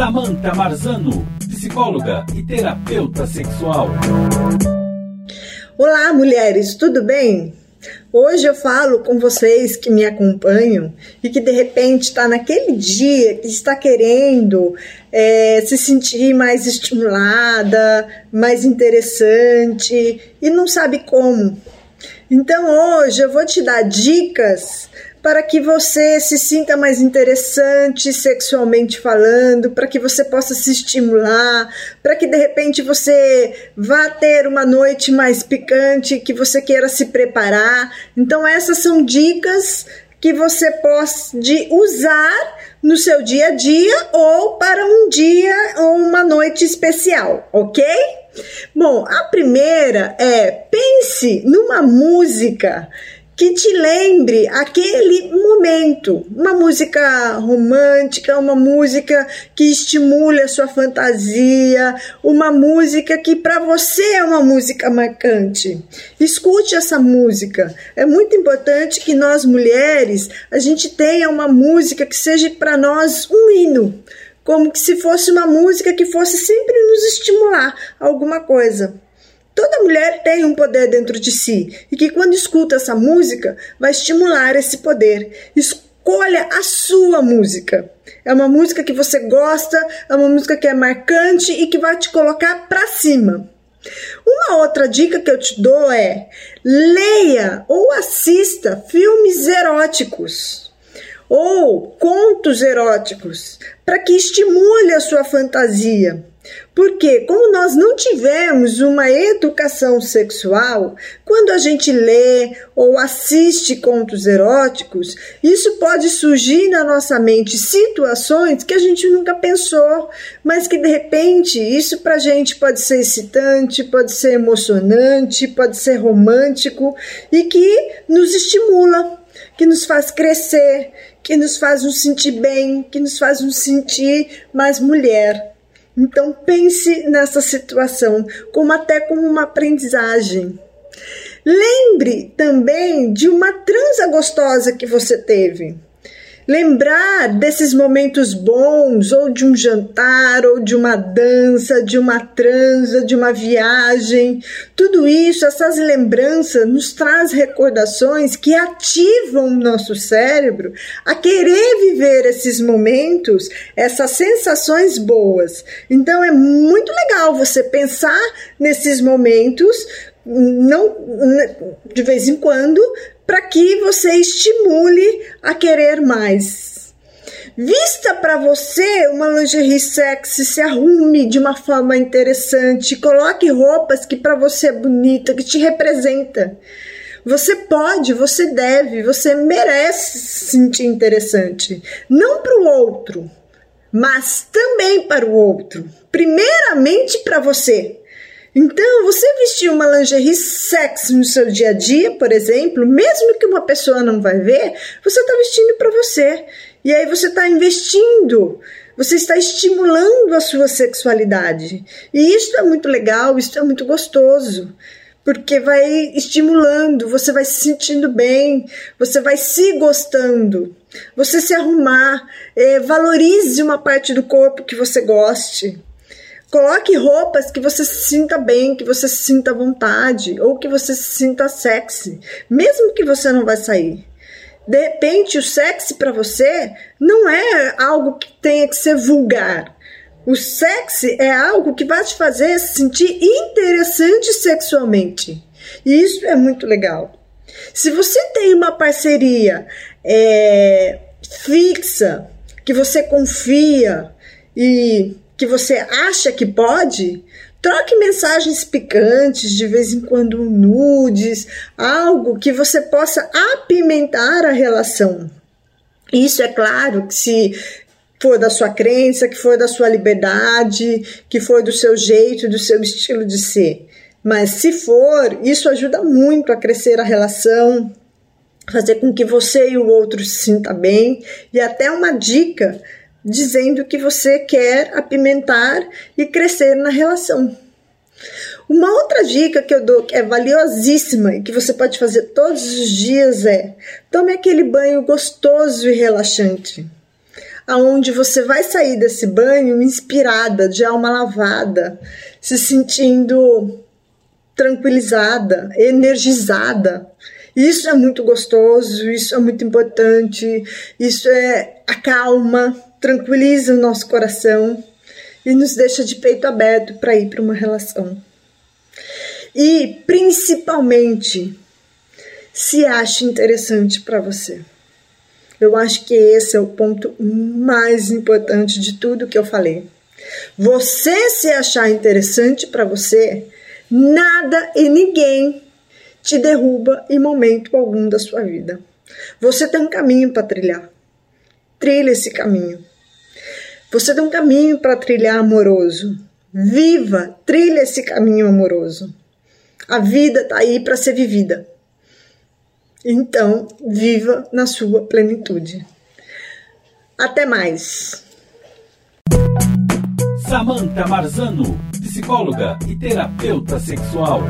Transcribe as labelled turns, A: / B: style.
A: Samantha Marzano, psicóloga e terapeuta sexual.
B: Olá, mulheres, tudo bem? Hoje eu falo com vocês que me acompanham e que de repente está naquele dia que está querendo é, se sentir mais estimulada, mais interessante e não sabe como. Então hoje eu vou te dar dicas para que você se sinta mais interessante sexualmente falando, para que você possa se estimular, para que de repente você vá ter uma noite mais picante, que você queira se preparar. Então essas são dicas que você pode usar no seu dia a dia ou para um dia ou uma noite especial, ok? Bom, a primeira é pense numa música que te lembre aquele momento. Uma música romântica, uma música que estimule a sua fantasia, uma música que para você é uma música marcante. Escute essa música. É muito importante que nós mulheres a gente tenha uma música que seja para nós um hino, como se fosse uma música que fosse sempre nos estimular alguma coisa. Toda mulher tem um poder dentro de si e que quando escuta essa música vai estimular esse poder. Escolha a sua música. É uma música que você gosta, é uma música que é marcante e que vai te colocar para cima. Uma outra dica que eu te dou é: leia ou assista filmes eróticos ou contos eróticos para que estimule a sua fantasia. Porque, como nós não tivemos uma educação sexual, quando a gente lê ou assiste contos eróticos, isso pode surgir na nossa mente situações que a gente nunca pensou, mas que de repente isso para a gente pode ser excitante, pode ser emocionante, pode ser romântico e que nos estimula, que nos faz crescer, que nos faz nos sentir bem, que nos faz nos sentir mais mulher. Então pense nessa situação como até como uma aprendizagem. Lembre também de uma transa gostosa que você teve. Lembrar desses momentos bons, ou de um jantar, ou de uma dança, de uma transa, de uma viagem, tudo isso, essas lembranças nos traz recordações que ativam o nosso cérebro a querer viver esses momentos, essas sensações boas. Então é muito legal você pensar nesses momentos não de vez em quando, para que você estimule a querer mais. Vista para você uma lingerie sexy, se arrume de uma forma interessante, coloque roupas que para você é bonita, que te representa. Você pode, você deve, você merece se sentir interessante, não para o outro, mas também para o outro. Primeiramente para você. Então, você vestir uma lingerie sexy no seu dia a dia, por exemplo, mesmo que uma pessoa não vai ver, você está vestindo para você. E aí você está investindo, você está estimulando a sua sexualidade. E isso é muito legal, isso é muito gostoso. Porque vai estimulando, você vai se sentindo bem, você vai se gostando. Você se arrumar, é, valorize uma parte do corpo que você goste. Coloque roupas que você se sinta bem, que você se sinta à vontade, ou que você se sinta sexy, mesmo que você não vai sair. De repente, o sexy para você não é algo que tenha que ser vulgar. O sexy é algo que vai te fazer se sentir interessante sexualmente. E isso é muito legal. Se você tem uma parceria é, fixa, que você confia e que você acha que pode, troque mensagens picantes, de vez em quando nudes, algo que você possa apimentar a relação. Isso é claro que se for da sua crença, que for da sua liberdade, que for do seu jeito, do seu estilo de ser. Mas se for, isso ajuda muito a crescer a relação, fazer com que você e o outro se sinta bem e até uma dica dizendo que você quer apimentar e crescer na relação. Uma outra dica que eu dou que é valiosíssima e que você pode fazer todos os dias é: tome aquele banho gostoso e relaxante. aonde você vai sair desse banho inspirada, de alma lavada, se sentindo tranquilizada, energizada. Isso é muito gostoso, isso é muito importante, isso é acalma, tranquiliza o nosso coração e nos deixa de peito aberto para ir para uma relação. E principalmente se acha interessante para você. Eu acho que esse é o ponto mais importante de tudo que eu falei. Você se achar interessante para você, nada e ninguém te derruba em momento algum da sua vida. Você tem um caminho para trilhar. Trilha esse caminho. Você tem um caminho para trilhar amoroso. Viva, trilha esse caminho amoroso. A vida está aí para ser vivida. Então, viva na sua plenitude. Até mais.
A: Samantha Marzano, psicóloga e terapeuta sexual.